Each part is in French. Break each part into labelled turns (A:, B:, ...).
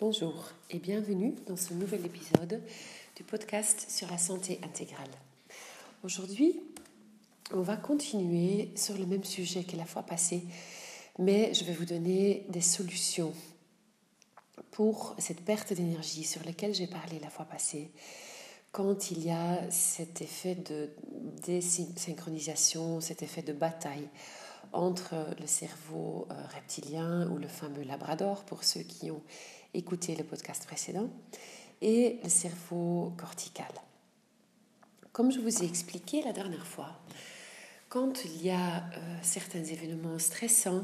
A: Bonjour et bienvenue dans ce nouvel épisode du podcast sur la santé intégrale. Aujourd'hui, on va continuer sur le même sujet que la fois passée, mais je vais vous donner des solutions pour cette perte d'énergie sur laquelle j'ai parlé la fois passée quand il y a cet effet de désynchronisation, cet effet de bataille entre le cerveau euh, reptilien ou le fameux labrador pour ceux qui ont écouté le podcast précédent et le cerveau cortical. Comme je vous ai expliqué la dernière fois, quand il y a euh, certains événements stressants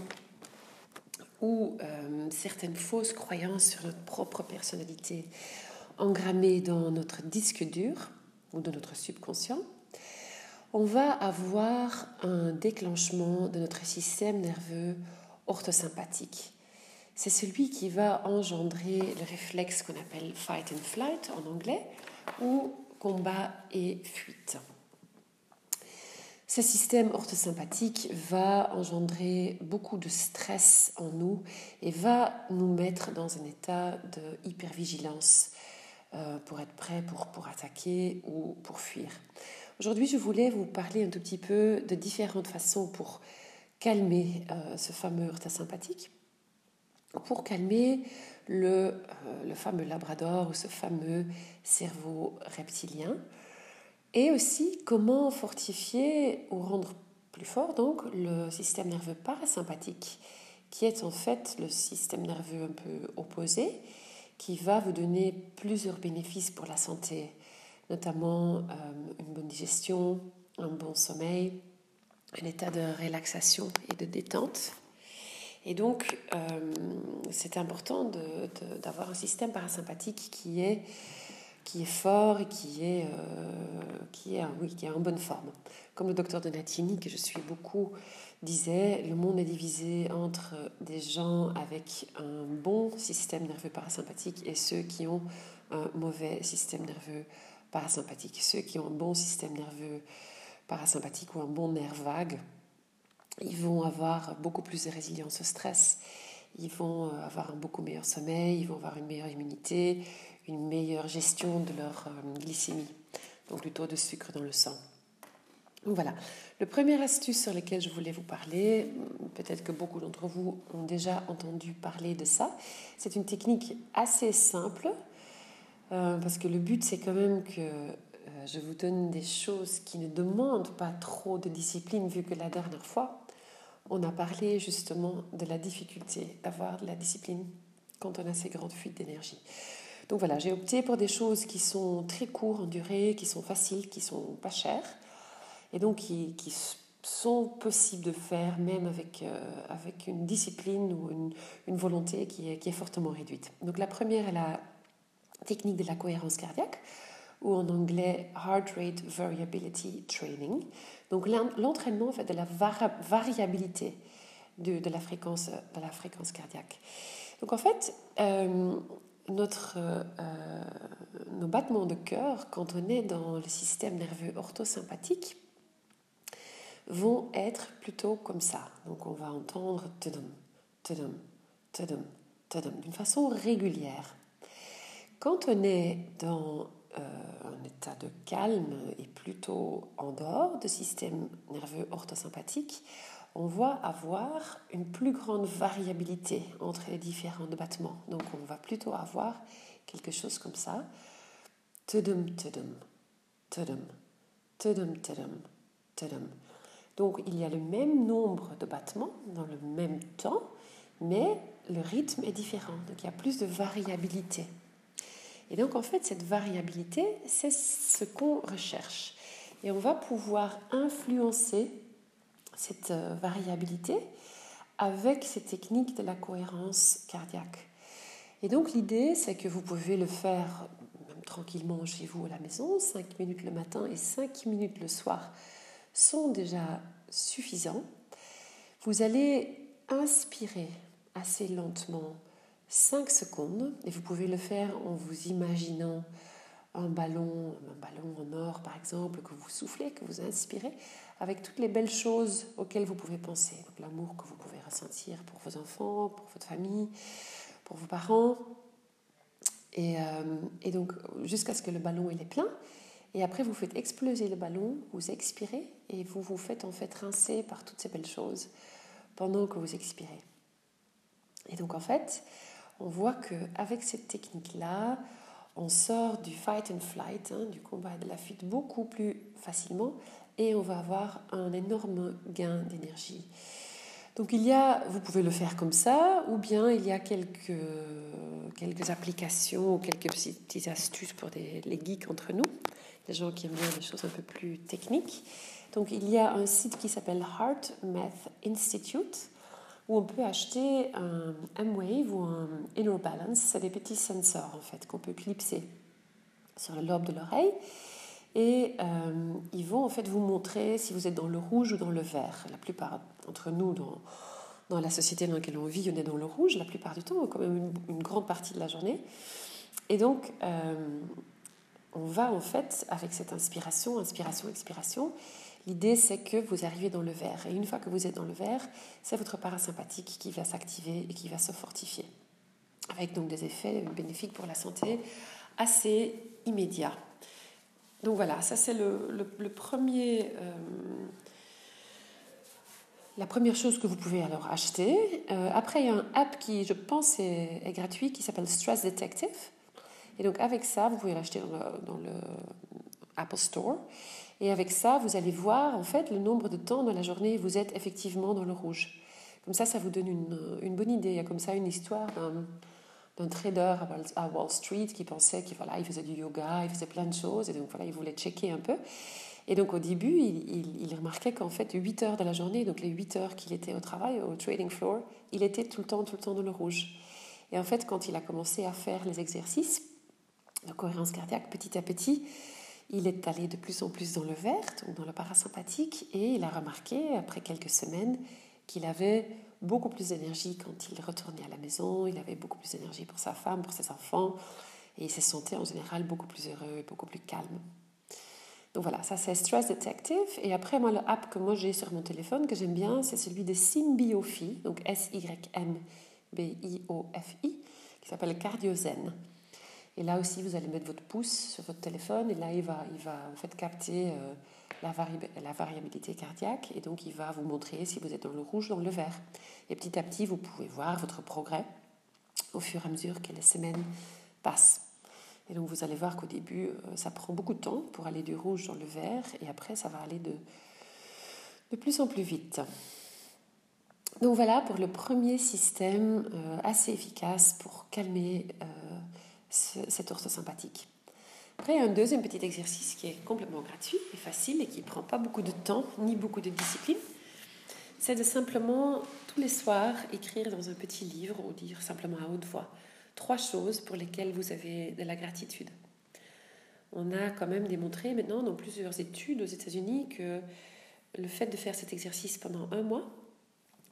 A: ou euh, certaines fausses croyances sur notre propre personnalité engrammées dans notre disque dur ou dans notre subconscient, on va avoir un déclenchement de notre système nerveux orthosympathique. C'est celui qui va engendrer le réflexe qu'on appelle fight and flight en anglais ou combat et fuite. Ce système orthosympathique va engendrer beaucoup de stress en nous et va nous mettre dans un état de hypervigilance euh, pour être prêt pour, attaquer ou pour fuir. Aujourd'hui, je voulais vous parler un tout petit peu de différentes façons pour calmer euh, ce fameux heurta sympathique, pour calmer le, euh, le, fameux labrador ou ce fameux cerveau reptilien, et aussi comment fortifier ou rendre plus fort donc le système nerveux parasympathique, qui est en fait le système nerveux un peu opposé, qui va vous donner plusieurs bénéfices pour la santé notamment euh, une bonne digestion, un bon sommeil, un état de relaxation et de détente. Et donc, euh, c'est important d'avoir un système parasympathique qui est, fort et qui est, euh, qui est en bonne forme. Comme le docteur Donatini, que je suis beaucoup, disait, le monde est divisé entre des gens avec un bon système nerveux parasympathique et ceux qui ont un mauvais système nerveux parasympathique. Ceux qui ont un bon système nerveux parasympathique ou un bon nerf vague, ils vont avoir beaucoup plus de résilience au stress, ils vont euh, avoir un beaucoup meilleur sommeil, ils vont avoir une meilleure immunité, une meilleure gestion de leur euh, glycémie, donc du taux de sucre dans le sang. Donc voilà, le premier astuce sur lequel je voulais vous parler, peut-être que beaucoup d'entre vous ont déjà entendu parler de ça, c'est une technique assez simple, euh, parce que le but, c'est quand même que je vous donne des choses qui ne demandent pas trop de discipline, vu que la dernière fois, on a parlé justement de la difficulté d'avoir de la discipline quand on a ces grandes fuites d'énergie. Donc voilà, j'ai opté pour des choses qui sont très courtes en durée, qui sont faciles, qui sont pas chères, et donc qui, sont possibles de faire même avec, euh, avec une discipline ou une, une volonté qui est, qui est fortement réduite. Donc la première est la technique de la cohérence cardiaque, ou en anglais Heart Rate Variability Training. Donc l'entraînement fait de la variabilité de, de, la fréquence, de la fréquence cardiaque. Donc en fait, euh, notre, euh, nos battements de cœur, quand on est dans le système nerveux orthosympathique, vont être plutôt comme ça. Donc on va entendre tudum, tudum, tudum, tudum, d'une façon régulière. Quand on est dans euh, un état de calme et plutôt en dehors du système nerveux orthosympathique, on va avoir une plus grande variabilité entre les différents battements. Donc on va plutôt avoir quelque chose comme ça. Tudum, tudum, tudum, tudum, tudum, tudum. Donc il y a le même nombre de battements dans le même temps, mais le rythme est différent. Donc il y a plus de variabilité. Et donc en fait, cette variabilité, c'est ce qu'on recherche. Et on va pouvoir influencer cette euh, variabilité avec ces techniques de la cohérence cardiaque. Et donc l'idée, c'est que vous pouvez le faire tranquillement chez vous à la maison, 5 minutes le matin et 5 minutes le soir sont déjà suffisants. Vous allez inspirer assez lentement 5 secondes et vous pouvez le faire en vous imaginant un ballon, un ballon en or par exemple, que vous soufflez, que vous inspirez, avec toutes les belles choses auxquelles vous pouvez penser. l'amour que vous pouvez ressentir pour vos enfants, pour votre famille, pour vos parents, Et, et donc, jusqu'à ce que le ballon il est plein. Et après, vous faites exploser le ballon, vous expirez et vous vous faites en fait rincer par toutes ces belles choses pendant que vous expirez. Et donc, en fait, on voit qu'avec cette technique-là, on sort du fight and flight, hein, du combat et de la fuite beaucoup plus facilement et on va avoir un énorme gain d'énergie. Donc il y a, vous pouvez le faire comme ça, ou bien il y a quelques, quelques applications ou quelques petites astuces pour les geeks entre nous, les gens qui aiment bien des choses un peu plus techniques. Donc il y a un site qui s'appelle Heart Math Institute où on peut acheter un M-Wave ou un Inner Balance. C'est des petits sensors en fait qu'on peut clipser sur le lobe de l'oreille. Et euh, ils vont en fait vous montrer si vous êtes dans le rouge ou dans le vert. La plupart d'entre nous, dans, dans la société dans laquelle on vit, on est dans le rouge la plupart du temps, quand même une, grande partie de la journée. Et donc, euh, on va en fait, avec cette inspiration, inspiration, expiration, L'idée, c'est que vous arrivez dans le vert. Et une fois que vous êtes dans le vert, c'est votre parasympathique qui va s'activer et qui va se fortifier. Avec donc des effets bénéfiques pour la santé assez immédiats. Donc voilà, ça c'est le, premier... Euh, la première chose que vous pouvez alors acheter. Euh, après, il y a un app qui, je pense, est, gratuit qui s'appelle Stress Detective. Et donc avec ça, vous pouvez l'acheter dans le Apple Store. Et avec ça, vous allez voir en fait le nombre de temps dans la journée où vous êtes effectivement dans le rouge. Comme ça, ça vous donne une, bonne idée. Il y a comme ça une histoire d'un trader à Wall Street qui pensait qu'il voilà, il faisait du yoga, il faisait plein de choses, et donc voilà, il voulait checker un peu. Et donc au début, il, il, remarquait qu'en fait, 8 heures de la journée, donc les 8 heures qu'il était au travail, au trading floor, il était tout le temps, tout le temps dans le rouge. Et en fait, quand il a commencé à faire les exercices de cohérence cardiaque petit à petit, il est allé de plus en plus dans le vert, dans le parasympathique, et il a remarqué, après quelques semaines, qu'il avait beaucoup plus d'énergie quand il retournait à la maison, il avait beaucoup plus d'énergie pour sa femme, pour ses enfants, et il se sentait en général beaucoup plus heureux et beaucoup plus calme. Donc voilà, ça c'est Stress Detective. Et après, moi, l'app que moi j'ai sur mon téléphone, que j'aime bien, c'est celui de Symbiofi, donc S-Y-M-B-I-O-F-I, qui s'appelle CardioZen. Et là aussi, vous allez mettre votre pouce sur votre téléphone et là, il va, il va en fait capter euh, la, variabilité cardiaque et donc il va vous montrer si vous êtes dans le rouge ou dans le vert. Et petit à petit, vous pouvez voir votre progrès au fur et à mesure que les semaines passent. Et donc vous allez voir qu'au début, euh, ça prend beaucoup de temps pour aller du rouge dans le vert et après, ça va aller de, de plus en plus vite. Donc voilà pour le premier système euh, assez efficace pour calmer cet ours sympathique. Après, un deuxième petit exercice qui est complètement gratuit et facile et qui ne prend pas beaucoup de temps ni beaucoup de discipline. C'est de simplement, tous les soirs, écrire dans un petit livre ou dire simplement à haute voix trois choses pour lesquelles vous avez de la gratitude. On a quand même démontré maintenant dans plusieurs études aux États-Unis que le fait de faire cet exercice pendant un mois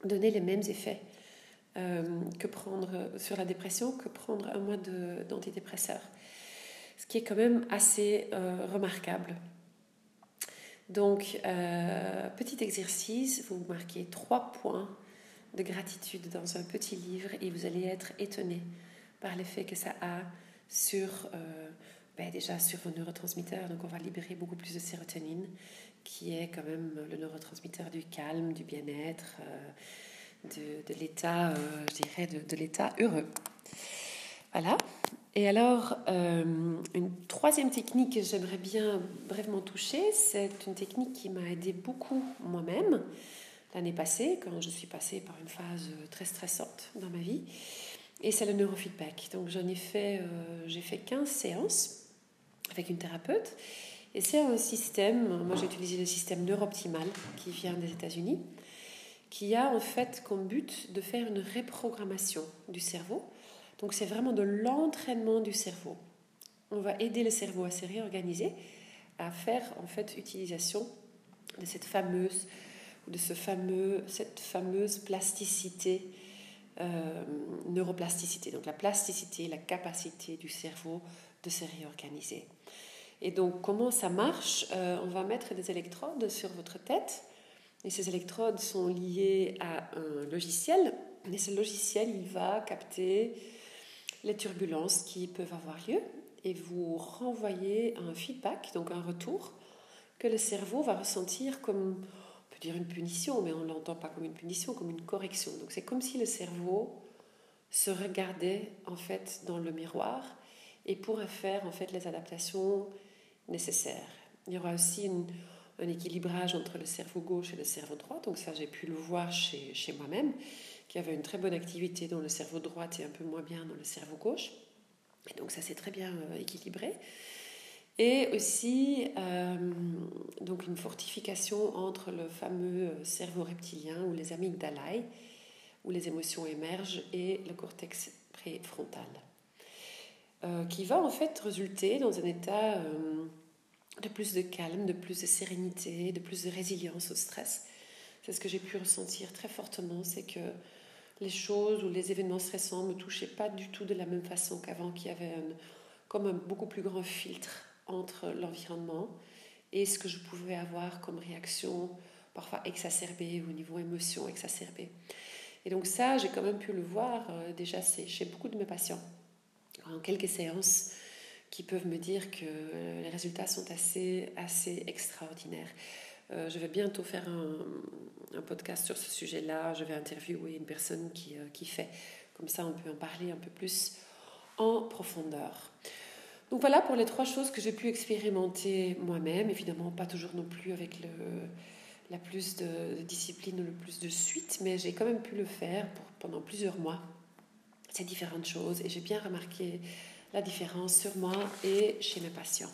A: donnait les mêmes effets euh, que prendre sur la dépression que prendre un mois d'antidépresseur. Ce qui est quand même assez euh, remarquable. Donc, euh, petit exercice, vous marquez trois points de gratitude dans un petit livre et vous allez être étonné par l'effet que ça a sur, ben déjà sur vos neurotransmetteurs. Donc, on va libérer beaucoup plus de sérotonine, qui est quand même le neurotransmetteur du calme, du bien-être de, l'état, euh, je dirais, de, l'état heureux. Voilà. Et alors, euh, une troisième technique que j'aimerais bien brièvement toucher, c'est une technique qui m'a aidé beaucoup moi-même l'année passée, quand je suis passée par une phase très stressante dans ma vie. Et c'est le neurofeedback. Donc j'en ai fait, euh, j'ai fait 15 séances avec une thérapeute. Et c'est un système, moi j'ai utilisé le système neurooptimal qui vient des États-Unis qui a en fait comme but de faire une reprogrammation du cerveau. Donc c'est vraiment de l'entraînement du cerveau. On va aider le cerveau à se réorganiser, à faire en fait utilisation de cette fameuse, de ce fameux, cette fameuse plasticité, euh, neuroplasticité. Donc la plasticité, la capacité du cerveau de se réorganiser. Et donc comment ça marche? Euh, On va mettre des électrodes sur votre tête et ces électrodes sont liées à un logiciel. Et ce logiciel, il va capter les turbulences qui peuvent avoir lieu et vous renvoyer un feedback, donc un retour, que le cerveau va ressentir comme, on peut dire une punition, mais on ne l'entend pas comme une punition, comme une correction. Donc c'est comme si le cerveau se regardait en fait dans le miroir et pourrait faire en fait les adaptations nécessaires. Il y aura aussi un équilibrage entre le cerveau gauche et le cerveau droit, donc ça j'ai pu le voir chez, moi-même, qui avait une très bonne activité dans le cerveau droit et un peu moins bien dans le cerveau gauche. Et donc ça s'est très bien euh, équilibré. Et aussi euh, donc une fortification entre le fameux euh, cerveau reptilien ou les amygdalae, où les émotions émergent, et le cortex préfrontal, qui va en fait résulter dans un état de plus de calme, de plus de sérénité, de plus de résilience au stress. C'est ce que j'ai pu ressentir très fortement, c'est que les choses ou les événements stressants me touchaient pas du tout de la même façon qu'avant, qu'il y avait comme un beaucoup plus grand filtre entre l'environnement et ce que je pouvais avoir comme réaction, parfois exacerbée au niveau émotion exacerbée. Et donc ça, j'ai quand même pu le voir euh, déjà chez beaucoup de mes patients en quelques séances qui peuvent me dire que les résultats sont assez, assez extraordinaires. Euh, je vais bientôt faire un, podcast sur ce sujet-là. Je vais interviewer une personne qui, euh, qui fait. Comme ça, on peut en parler un peu plus en profondeur. Donc voilà pour les trois choses que j'ai pu expérimenter moi-même. Évidemment, pas toujours non plus avec le, la plus de, discipline ou le plus de suite, mais j'ai quand même pu le faire pour, pendant plusieurs mois. Ces différentes choses et j'ai bien remarqué la différence sur moi et chez mes patients.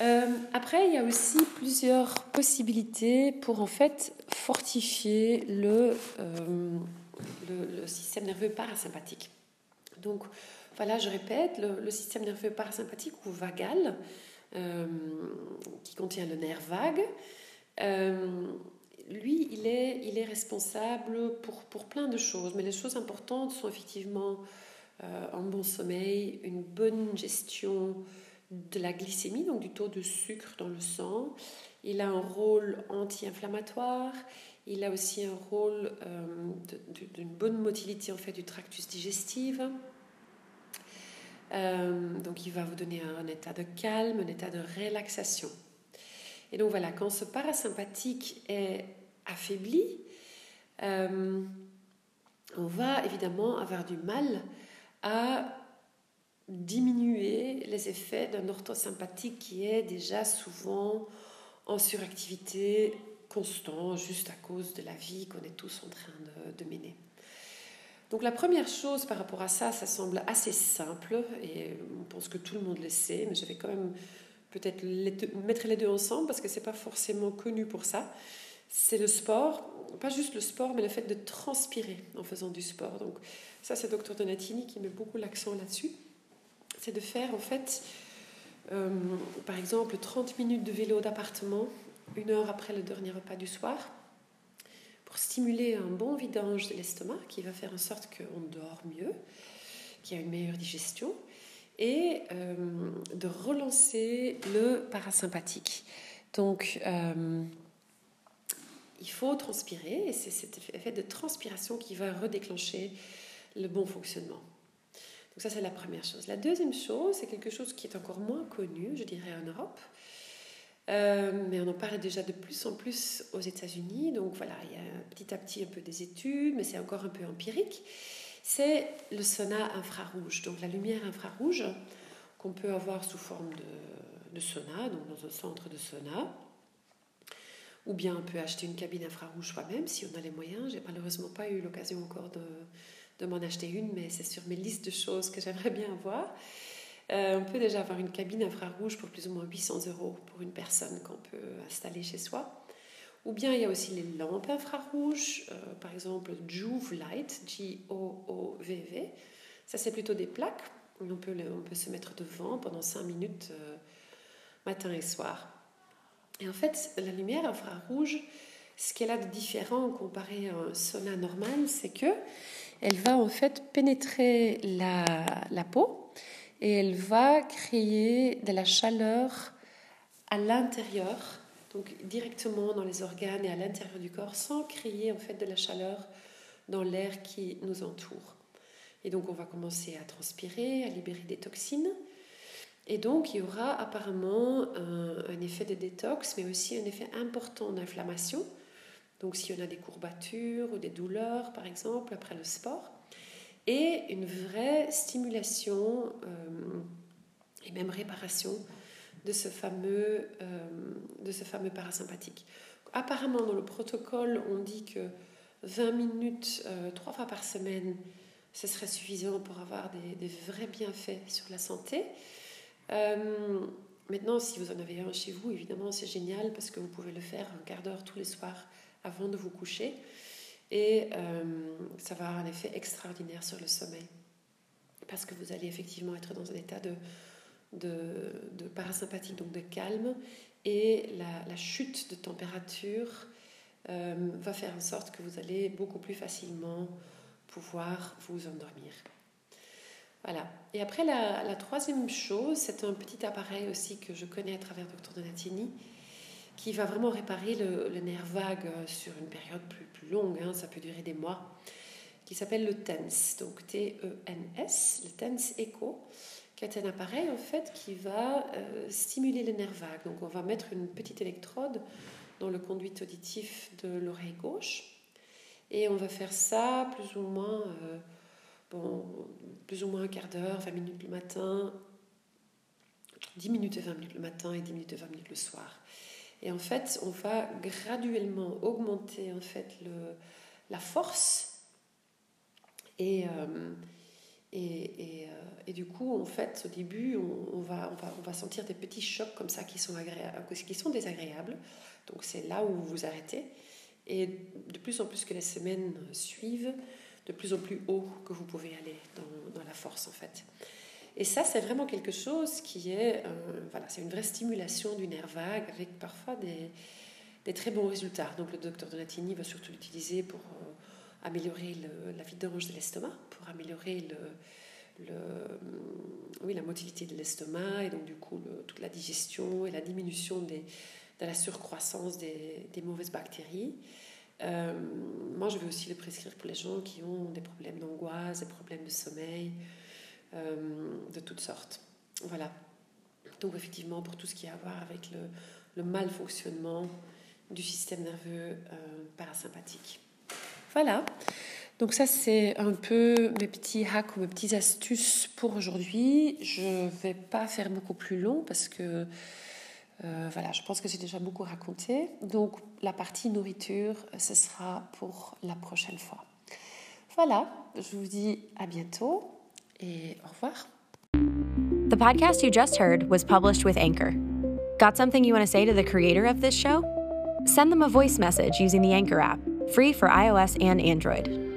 A: Euh, après, il y a aussi plusieurs possibilités pour en fait fortifier le, euh, système nerveux parasympathique. Donc, voilà, je répète, le, système nerveux parasympathique ou vagal, euh, qui contient le nerf vague, lui, il est, il est responsable pour, pour plein de choses, mais les choses importantes sont effectivement un bon sommeil, une bonne gestion de la glycémie, donc du taux de sucre dans le sang. Il a un rôle anti-inflammatoire. Il a aussi un rôle euh, d'une bonne motilité en fait du tractus digestif. Euh, donc il va vous donner un, état de calme, un état de relaxation. Et donc voilà, quand ce parasympathique est affaibli, euh, on va évidemment avoir du mal à diminuer les effets d'un orthosympathique qui est déjà souvent en suractivité constant, juste à cause de la vie qu'on est tous en train de, mener. Donc la première chose par rapport à ça, ça semble assez simple et on pense que tout le monde le sait, mais je vais quand même peut-être mettre les deux ensemble parce que c'est pas forcément connu pour ça. C'est le sport, pas juste le sport, mais le fait de transpirer en faisant du sport. Donc ça, c'est Dr Donatini qui met beaucoup l'accent là-dessus c'est de faire en fait, euh, par exemple, 30 minutes de vélo d'appartement, une heure après le dernier repas du soir, pour stimuler un bon vidange de l'estomac qui va faire en sorte qu'on dort mieux, qu'il y a une meilleure digestion, et euh, de relancer le parasympathique. Donc, euh, il faut transpirer, et c'est cet effet de transpiration qui va redéclencher le bon fonctionnement. Donc ça, c'est la première chose. La deuxième chose, c'est quelque chose qui est encore moins connu, je dirais, en Europe. Euh, mais on en parle déjà de plus en plus aux États-Unis. Donc voilà, il y a petit à petit un peu des études, mais c'est encore un peu empirique. C'est le sauna infrarouge. Donc la lumière infrarouge qu'on peut avoir sous forme de, de sauna, donc dans un centre de sauna. Ou bien on peut acheter une cabine infrarouge soi-même si on a les moyens. J'ai malheureusement pas eu l'occasion encore de, m'en acheter une, mais c'est sur mes listes de choses que j'aimerais bien avoir. Euh, on peut déjà avoir une cabine infrarouge pour plus ou moins 800 euros pour une personne qu'on peut installer chez soi. Ou bien il y a aussi les lampes infrarouges, euh, par exemple Joove Light, J-O-O-V-V. Ça, c'est plutôt des plaques. On peut, on peut se mettre devant pendant 5 minutes euh, matin et soir. Et en fait, la lumière infrarouge, ce qu'elle a de différent comparé à un sauna normal, c'est que elle va en fait pénétrer la, la peau et elle va créer de la chaleur à l'intérieur, donc directement dans les organes et à l'intérieur du corps, sans créer en fait de la chaleur dans l'air qui nous entoure. Et donc on va commencer à transpirer, à libérer des toxines. Et donc il y aura apparemment un, effet de détox, mais aussi un effet important d'inflammation. Donc s'il y en a des courbatures ou des douleurs, par exemple, après le sport. Et une vraie stimulation euh, et même réparation de ce fameux, euh, de ce fameux parasympathique. Apparemment, dans le protocole, on dit que 20 minutes, euh, trois fois par semaine, ce serait suffisant pour avoir des, vrais bienfaits sur la santé. Euh, maintenant, si vous en avez un chez vous, évidemment, c'est génial parce que vous pouvez le faire un quart d'heure tous les soirs avant de vous coucher. Et euh, ça va avoir un effet extraordinaire sur le sommeil. Parce que vous allez effectivement être dans un état de, de, parasympathique, donc de calme. Et la, chute de température euh, va faire en sorte que vous allez beaucoup plus facilement pouvoir vous endormir. Voilà. Et après, la, troisième chose, c'est un petit appareil aussi que je connais à travers Dr Donatini, qui va vraiment réparer le, nerf vague sur une période plus, plus longue, hein, ça peut durer des mois, qui s'appelle le TENS, donc T-E-N-S, le TENS Echo, qui est un appareil en fait qui va euh, stimuler le nerf vague. Donc on va mettre une petite électrode dans le conduit auditif de l'oreille gauche et on va faire ça plus ou moins, euh, bon, plus ou moins un quart d'heure, 20 minutes le matin, 10 minutes et 20 minutes le matin et 10 minutes et 20 minutes le soir. Et en fait, on va graduellement augmenter en fait le, la force et, euh, et, euh, et, du coup, en fait, au début, on, va, on, va, on, va, sentir des petits chocs comme ça qui sont, qui sont désagréables. Donc c'est là où vous vous arrêtez. Et de plus en plus que les semaines suivent, de plus en plus haut que vous pouvez aller dans, la force en fait. Et ça, c'est vraiment quelque chose qui est, euh, voilà, c'est une vraie stimulation du nerf vague avec parfois des, très bons résultats. Donc le docteur Donatini va surtout l'utiliser pour euh, améliorer la vidange de l'estomac, pour améliorer oui, la motilité de l'estomac et donc du coup toute la digestion et la diminution de la surcroissance des mauvaises bactéries. Euh, moi, je vais aussi le prescrire pour les gens qui ont des problèmes d'angoisse, des problèmes de sommeil, euh, de toutes sortes. Voilà. Donc, effectivement, pour tout ce qui a à voir avec le, le mal fonctionnement du système nerveux euh, parasympathique. Voilà. Donc ça, c'est un peu mes petits hacks ou mes petites astuces pour aujourd'hui. Je ne vais pas faire beaucoup plus long parce que euh, voilà, je pense que j'ai déjà beaucoup raconté. Donc la partie nourriture, ce sera pour la prochaine fois. Voilà, je vous dis à bientôt et au revoir.
B: The podcast you just heard was published with Anchor. Got something you want to say to the creator of this show? Send them a voice message using the Anchor app, free for iOS and Android.